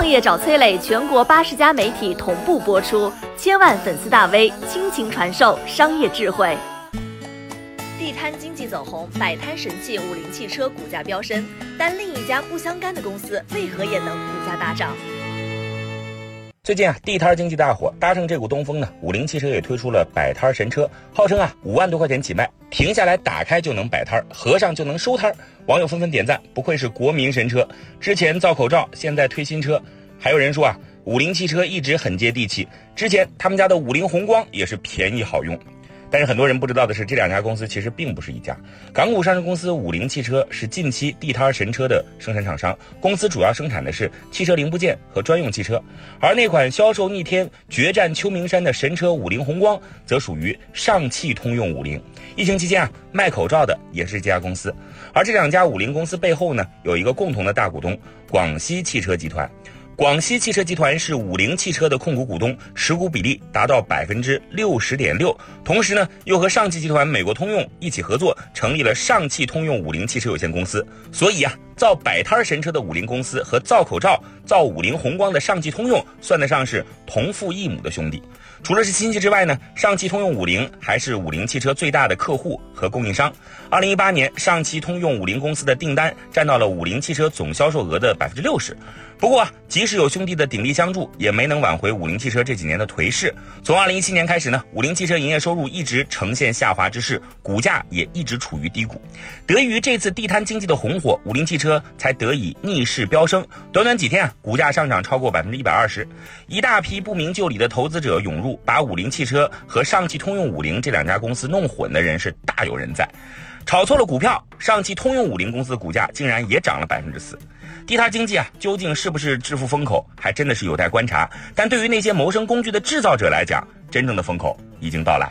创业找崔磊，全国八十家媒体同步播出，千万粉丝大 V 倾情传授商业智慧。地摊经济走红，摆摊神器五菱汽车股价飙升，但另一家不相干的公司为何也能股价大涨？最近啊，地摊经济大火，搭上这股东风呢，五菱汽车也推出了摆摊神车，号称啊五万多块钱起卖，停下来打开就能摆摊，合上就能收摊。网友纷纷点赞，不愧是国民神车。之前造口罩，现在推新车，还有人说啊，五菱汽车一直很接地气，之前他们家的五菱宏光也是便宜好用。但是很多人不知道的是，这两家公司其实并不是一家。港股上市公司五菱汽车是近期地摊神车的生产厂商，公司主要生产的是汽车零部件和专用汽车。而那款销售逆天、决战秋名山的神车五菱宏光，则属于上汽通用五菱。疫情期间啊，卖口罩的也是这家公司。而这两家五菱公司背后呢，有一个共同的大股东——广西汽车集团。广西汽车集团是五菱汽车的控股股东，持股比例达到百分之六十点六。同时呢，又和上汽集团、美国通用一起合作，成立了上汽通用五菱汽车有限公司。所以啊，造摆摊神车的五菱公司和造口罩、造五菱宏光的上汽通用，算得上是同父异母的兄弟。除了是亲戚之外呢，上汽通用五菱还是五菱汽车最大的客户和供应商。二零一八年，上汽通用五菱公司的订单占到了五菱汽车总销售额的百分之六十。不过啊，即使有兄弟的鼎力相助，也没能挽回五菱汽车这几年的颓势。从二零一七年开始呢，五菱汽车营业收入一直呈现下滑之势，股价也一直处于低谷。得益于这次地摊经济的红火，五菱汽车车才得以逆势飙升。短短几天，股价上涨超过百分之一百二十，一大批不明就里的投资者涌入，把五菱汽车和上汽通用五菱这两家公司弄混的人是大有人在。炒错了股票，上汽通用五菱公司股价竟然也涨了百分之四。地摊经济啊，究竟是不是致富风口，还真的是有待观察。但对于那些谋生工具的制造者来讲，真正的风口已经到来。